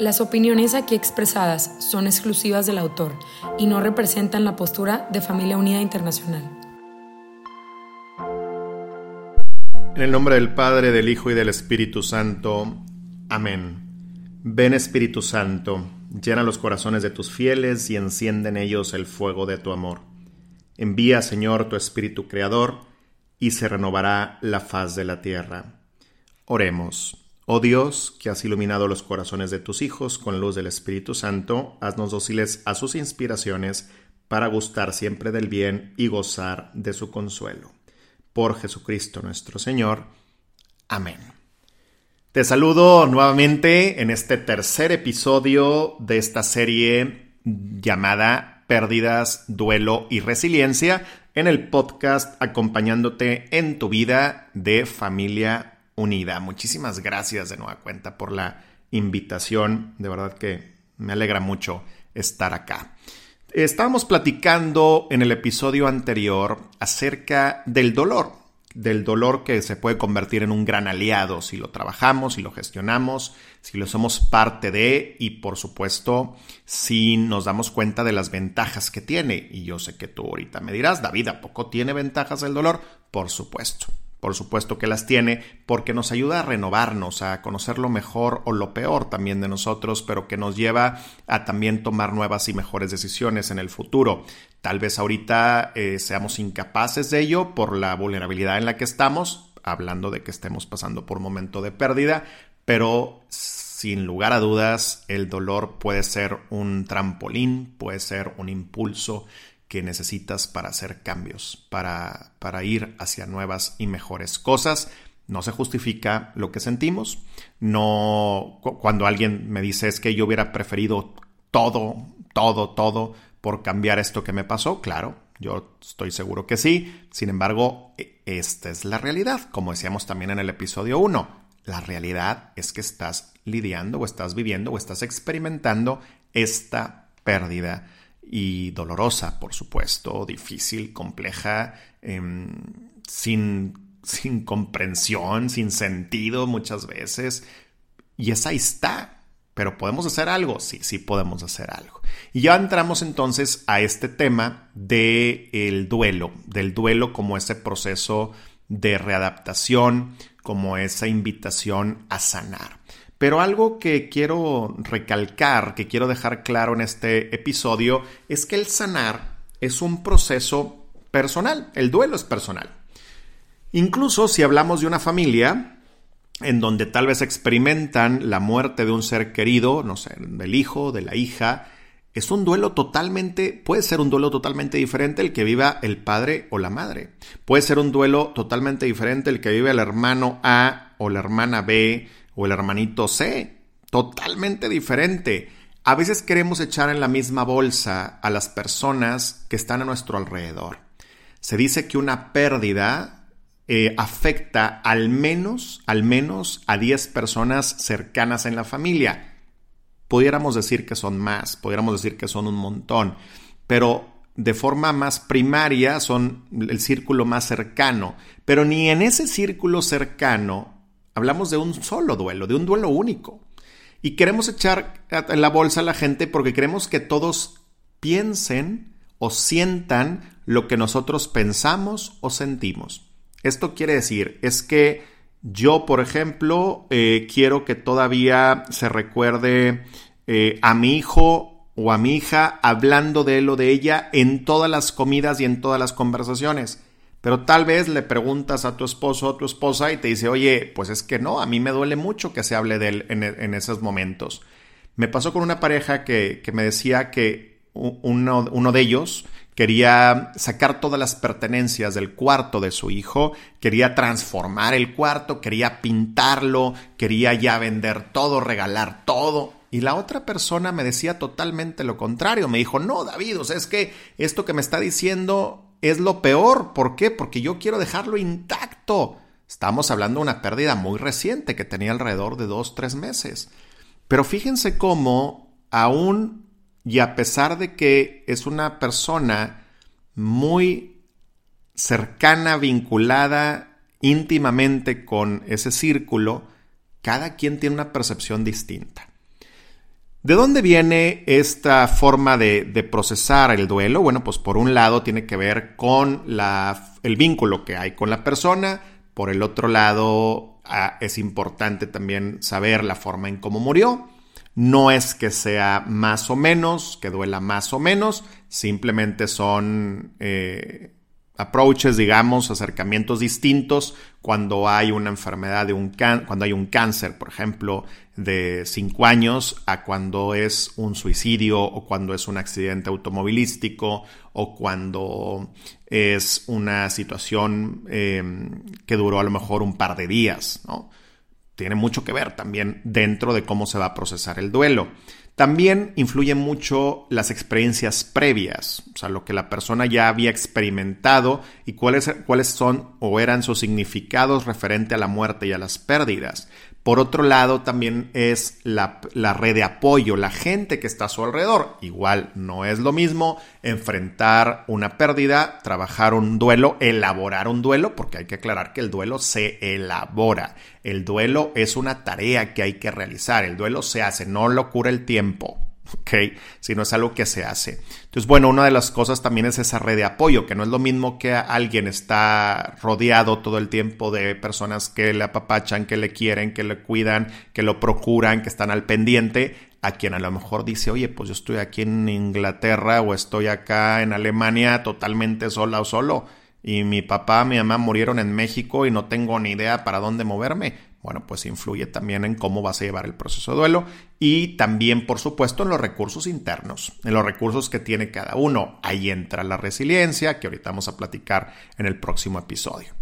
Las opiniones aquí expresadas son exclusivas del autor y no representan la postura de Familia Unida Internacional. En el nombre del Padre, del Hijo y del Espíritu Santo. Amén. Ven Espíritu Santo, llena los corazones de tus fieles y enciende en ellos el fuego de tu amor. Envía, Señor, tu Espíritu Creador, y se renovará la faz de la tierra. Oremos. Oh Dios, que has iluminado los corazones de tus hijos con luz del Espíritu Santo, haznos dóciles a sus inspiraciones para gustar siempre del bien y gozar de su consuelo por Jesucristo nuestro Señor. Amén. Te saludo nuevamente en este tercer episodio de esta serie llamada Pérdidas, Duelo y Resiliencia en el podcast acompañándote en tu vida de familia unida. Muchísimas gracias de nueva cuenta por la invitación. De verdad que me alegra mucho estar acá. Estábamos platicando en el episodio anterior acerca del dolor, del dolor que se puede convertir en un gran aliado si lo trabajamos, si lo gestionamos, si lo somos parte de y por supuesto si nos damos cuenta de las ventajas que tiene. Y yo sé que tú ahorita me dirás, David, ¿a poco tiene ventajas el dolor? Por supuesto. Por supuesto que las tiene porque nos ayuda a renovarnos, a conocer lo mejor o lo peor también de nosotros, pero que nos lleva a también tomar nuevas y mejores decisiones en el futuro. Tal vez ahorita eh, seamos incapaces de ello por la vulnerabilidad en la que estamos, hablando de que estemos pasando por un momento de pérdida, pero sin lugar a dudas el dolor puede ser un trampolín, puede ser un impulso que necesitas para hacer cambios, para, para ir hacia nuevas y mejores cosas. No se justifica lo que sentimos. No, cuando alguien me dice es que yo hubiera preferido todo, todo, todo por cambiar esto que me pasó, claro, yo estoy seguro que sí. Sin embargo, e, esta es la realidad, como decíamos también en el episodio 1. La realidad es que estás lidiando o estás viviendo o estás experimentando esta pérdida y dolorosa, por supuesto, difícil, compleja, em, sin, sin comprensión, sin sentido muchas veces. Y esa está. Pero ¿podemos hacer algo? Sí, sí podemos hacer algo. Y ya entramos entonces a este tema del el duelo, del duelo como ese proceso de readaptación, como esa invitación a sanar. Pero algo que quiero recalcar, que quiero dejar claro en este episodio, es que el sanar es un proceso personal, el duelo es personal. Incluso si hablamos de una familia en donde tal vez experimentan la muerte de un ser querido, no sé, del hijo, de la hija, es un duelo totalmente, puede ser un duelo totalmente diferente el que viva el padre o la madre. Puede ser un duelo totalmente diferente el que vive el hermano A o la hermana B o el hermanito C. Totalmente diferente. A veces queremos echar en la misma bolsa a las personas que están a nuestro alrededor. Se dice que una pérdida eh, afecta al menos, al menos a 10 personas cercanas en la familia. Pudiéramos decir que son más, pudiéramos decir que son un montón, pero de forma más primaria son el círculo más cercano. Pero ni en ese círculo cercano Hablamos de un solo duelo, de un duelo único. Y queremos echar en la bolsa a la gente porque queremos que todos piensen o sientan lo que nosotros pensamos o sentimos. Esto quiere decir, es que yo, por ejemplo, eh, quiero que todavía se recuerde eh, a mi hijo o a mi hija hablando de él o de ella en todas las comidas y en todas las conversaciones. Pero tal vez le preguntas a tu esposo o a tu esposa y te dice, oye, pues es que no, a mí me duele mucho que se hable de él en, esos momentos. Me pasó con una pareja que, me decía que uno, uno, de ellos quería sacar todas las pertenencias del cuarto de su hijo, quería transformar el cuarto, quería pintarlo, quería ya vender todo, regalar todo. Y la otra persona me decía totalmente lo contrario. Me dijo, no, David, o sea, es que esto que me está diciendo es lo peor. ¿Por qué? Porque yo quiero dejarlo intacto. Estamos hablando de una pérdida muy reciente que tenía alrededor de dos, tres meses. Pero fíjense cómo, aún y a pesar de que es una persona muy cercana, vinculada íntimamente con ese círculo, cada quien tiene una percepción distinta. ¿De dónde viene esta forma de, procesar el duelo? Bueno, pues por un lado tiene que ver con el vínculo que hay con la persona, por el otro lado ah, es importante también saber la forma en cómo murió. No es que sea más o menos, que duela más o menos, simplemente son eh, approaches, digamos, acercamientos distintos cuando hay una enfermedad de un cuando hay un cáncer, por ejemplo, de 5 años a cuando es un suicidio o cuando es un accidente automovilístico o cuando es una situación em, que duró a lo mejor un par de días, ¿no? Tiene mucho que ver también dentro de cómo se va a procesar el duelo. También influyen mucho las experiencias previas, o sea, lo que la persona ya había experimentado y cuáles, cuáles son o eran sus significados referente a la muerte y a las pérdidas. Por otro lado, también es la, red de apoyo, la gente que está a su alrededor. Igual no es lo mismo enfrentar una pérdida, trabajar un duelo, elaborar un duelo, porque hay que aclarar que el duelo se elabora. El duelo es una tarea que hay que realizar. El duelo se hace, no lo cura el tiempo. ¿Ok? Si no es algo que se hace. Entonces, bueno, una de las cosas también es esa red de apoyo, que no es lo mismo que alguien está rodeado todo el tiempo de personas que le apapachan, que le quieren, que le cuidan, que lo procuran, que están al pendiente, a quien a lo mejor dice, oye, pues yo estoy aquí en Inglaterra o estoy acá en Alemania totalmente sola o solo. Y mi papá, mi mamá murieron en México y no tengo ni idea para dónde moverme bueno, pues influye también en cómo vas a llevar el proceso de duelo y también, por supuesto, en los recursos internos, en los recursos que tiene cada uno. Ahí entra la resiliencia, que ahorita vamos a platicar en el próximo episodio.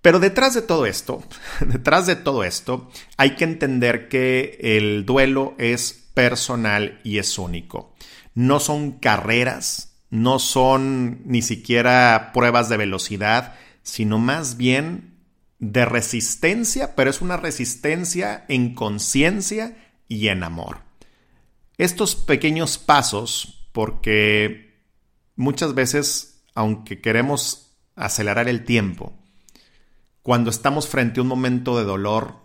Pero detrás de todo esto, detrás de todo esto, hay que entender que el duelo es personal y es único. No son carreras, no son ni siquiera pruebas de velocidad, sino más bien de resistencia, pero es una resistencia en conciencia y en amor. Estos pequeños pasos, porque muchas veces, aunque queremos acelerar el tiempo, cuando estamos frente a un momento de dolor,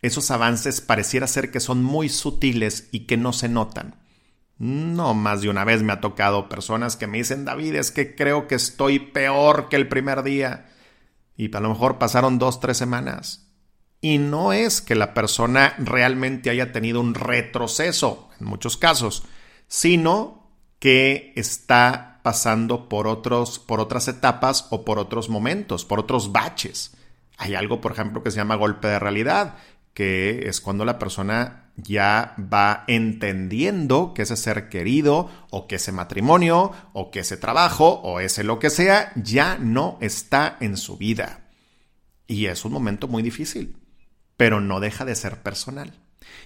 esos avances pareciera ser que son muy sutiles y que no se notan. No más de una vez me ha tocado personas que me dicen, David, es que creo que estoy peor que el primer día y a lo mejor pasaron dos, tres semanas. Y no es que la persona realmente haya tenido un retroceso, en muchos casos, sino que está pasando por, otros, por otras etapas o por otros momentos, por otros baches. Hay algo, por ejemplo, que se llama golpe de realidad, que es cuando la persona ya va entendiendo que ese ser querido o que ese matrimonio o que ese trabajo o ese lo que sea ya no está en su vida. Y es un momento muy difícil, pero no deja de ser personal.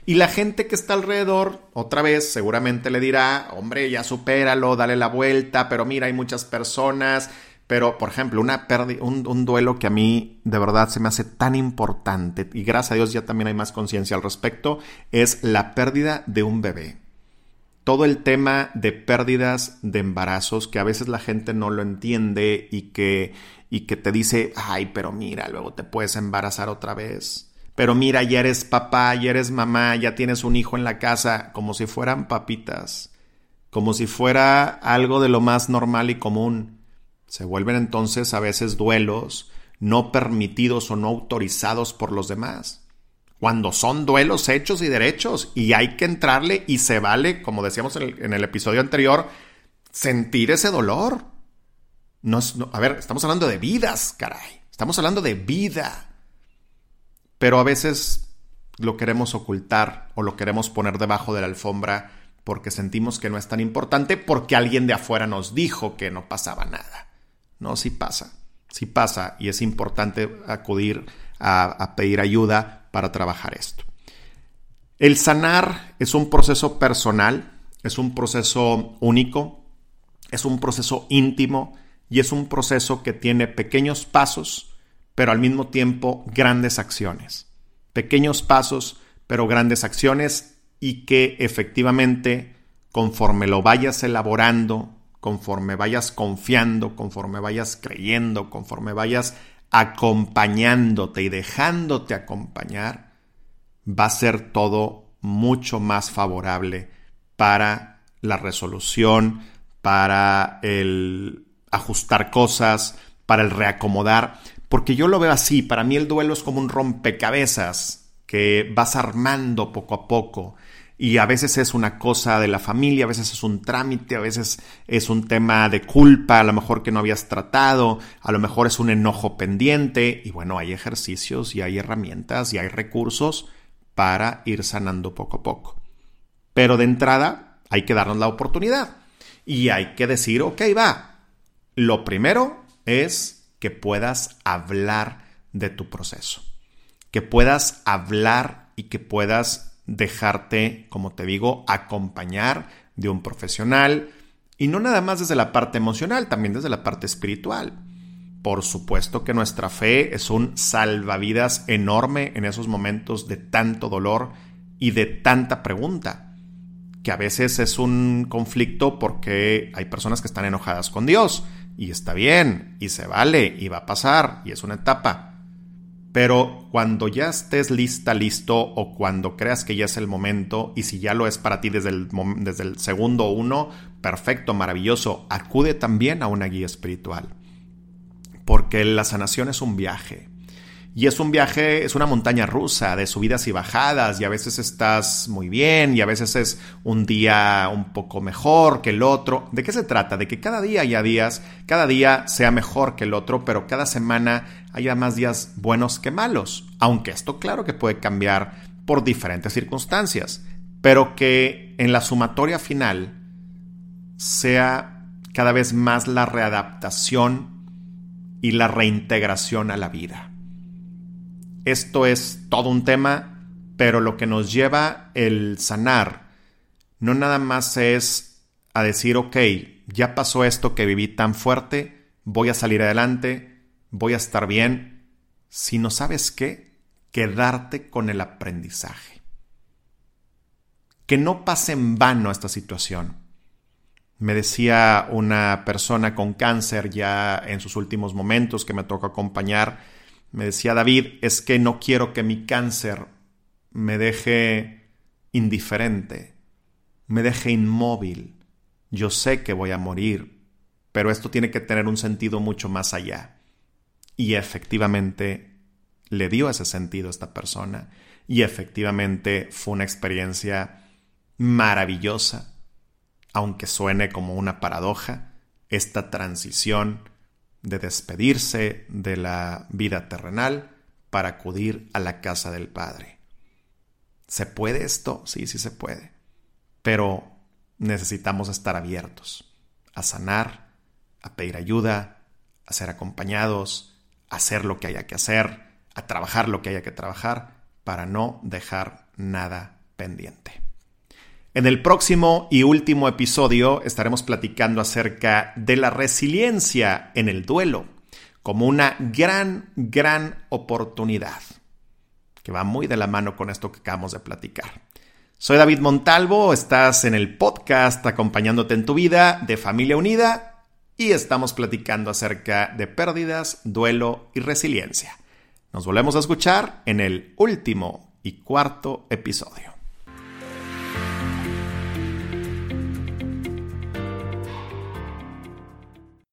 Y la gente que está alrededor, otra vez, seguramente le dirá, hombre, ya supéralo, dale la vuelta, pero mira, hay muchas personas, pero, por ejemplo, una un, un, duelo que a mí de verdad se me hace tan importante, y gracias a Dios ya también hay más conciencia al respecto, es la pérdida de un bebé. Todo el tema de pérdidas de embarazos, que a veces la gente no lo entiende y que, y que te dice, ay, pero mira, luego te puedes embarazar otra vez. Pero mira, ya eres papá, ya eres mamá, ya tienes un hijo en la casa, como si fueran papitas, como si fuera algo de lo más normal y común. Se vuelven entonces a veces duelos no permitidos o no autorizados por los demás. Cuando son duelos hechos y derechos y hay que entrarle y se vale, como decíamos en el, episodio anterior, sentir ese dolor. No, a ver, estamos hablando de vidas, caray. Estamos hablando de vida. Pero a veces lo queremos ocultar o lo queremos poner debajo de la alfombra porque sentimos que no es tan importante porque alguien de afuera nos dijo que no pasaba nada. No, sí pasa, sí pasa y es importante acudir a, pedir ayuda para trabajar esto. El sanar es un proceso personal, es un proceso único, es un proceso íntimo y es un proceso que tiene pequeños pasos, pero al mismo tiempo grandes acciones. Pequeños pasos, pero grandes acciones y que efectivamente conforme lo vayas elaborando, conforme vayas confiando, conforme vayas creyendo, conforme vayas acompañándote y dejándote acompañar, va a ser todo mucho más favorable para la resolución, para el ajustar cosas, para el reacomodar, porque yo lo veo así, para mí el duelo es como un rompecabezas que vas armando poco a poco y a veces es una cosa de la familia, a veces es un trámite, a veces es un tema de culpa, a lo mejor que no habías tratado, a lo mejor es un enojo pendiente y bueno, hay ejercicios y hay herramientas y hay recursos para ir sanando poco a poco. Pero de entrada hay que darnos la oportunidad y hay que decir, ok, va, lo primero es que puedas hablar de tu proceso, que puedas hablar y que puedas dejarte, como te digo, acompañar de un profesional y no nada más desde la parte emocional, también desde la parte espiritual. Por supuesto que nuestra fe es un salvavidas enorme en esos momentos de tanto dolor y de tanta pregunta, que a veces es un conflicto porque hay personas que están enojadas con Dios y está bien y se vale y va a pasar y es una etapa. Pero cuando ya estés lista, listo, o cuando creas que ya es el momento, y si ya lo es para ti desde el, desde el segundo uno, perfecto, maravilloso, acude también a una guía espiritual. Porque la sanación es un viaje. Y es un viaje, es una montaña rusa de subidas y bajadas y a veces estás muy bien y a veces es un día un poco mejor que el otro. ¿De qué se trata? De que cada día haya días, cada día sea mejor que el otro, pero cada semana haya más días buenos que malos. Aunque esto claro que puede cambiar por diferentes circunstancias, pero que en la sumatoria final sea cada vez más la readaptación y la reintegración a la vida. Esto es todo un tema, pero lo que nos lleva el sanar no nada más es a decir, ok, ya pasó esto que viví tan fuerte, voy a salir adelante, voy a estar bien, sino sabes qué, quedarte con el aprendizaje. Que no pase en vano esta situación. Me decía una persona con cáncer ya en sus últimos momentos que me toca acompañar, me decía David, es que no quiero que mi cáncer me deje indiferente, me deje inmóvil. Yo sé que voy a morir, pero esto tiene que tener un sentido mucho más allá. Y efectivamente le dio ese sentido a esta persona y efectivamente fue una experiencia maravillosa, aunque suene como una paradoja, esta transición de despedirse de la vida terrenal para acudir a la casa del Padre. ¿Se puede esto? Sí, sí se puede. Pero necesitamos estar abiertos a sanar, a pedir ayuda, a ser acompañados, a hacer lo que haya que hacer, a trabajar lo que haya que trabajar para no dejar nada pendiente. En el próximo y último episodio estaremos platicando acerca de la resiliencia en el duelo como una gran, gran oportunidad, que va muy de la mano con esto que acabamos de platicar. Soy David Montalvo, estás en el podcast acompañándote en tu vida de Familia Unida y estamos platicando acerca de pérdidas, duelo y resiliencia. Nos volvemos a escuchar en el último y cuarto episodio.